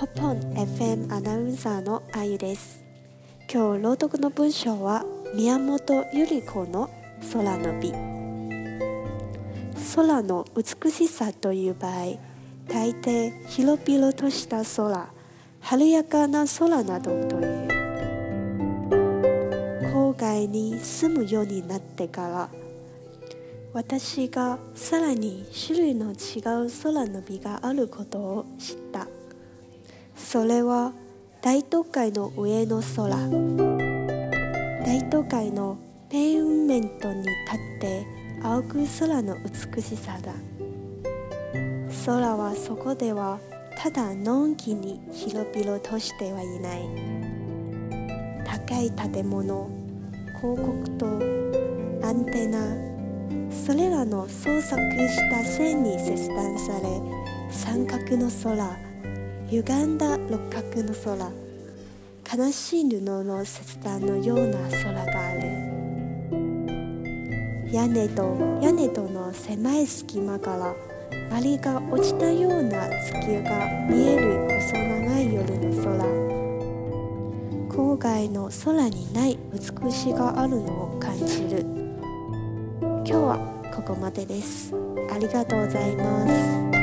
ポポン FM アナウンサーのあゆです。今日朗読の文章は宮本由里子の空の美。空の美しさという場合大抵広々とした空晴れやかな空などという。郊外に住むようになってから私がさらに種類の違う空の美があることを知った。それは大都会の上の空。大都会のペーヴメントに立って青く空の美しさだ。空はそこではただのんきに広々としてはいない。高い建物広告とアンテナそれらの創作した線に切断され三角の空歪んだ六角の空。悲しい布の切断のような空がある。屋根と屋根との狭い隙間から針が落ちたような月が見える細長い夜の空。郊外の空にない美しがあるのを感じる。今日はここまでです。ありがとうございます。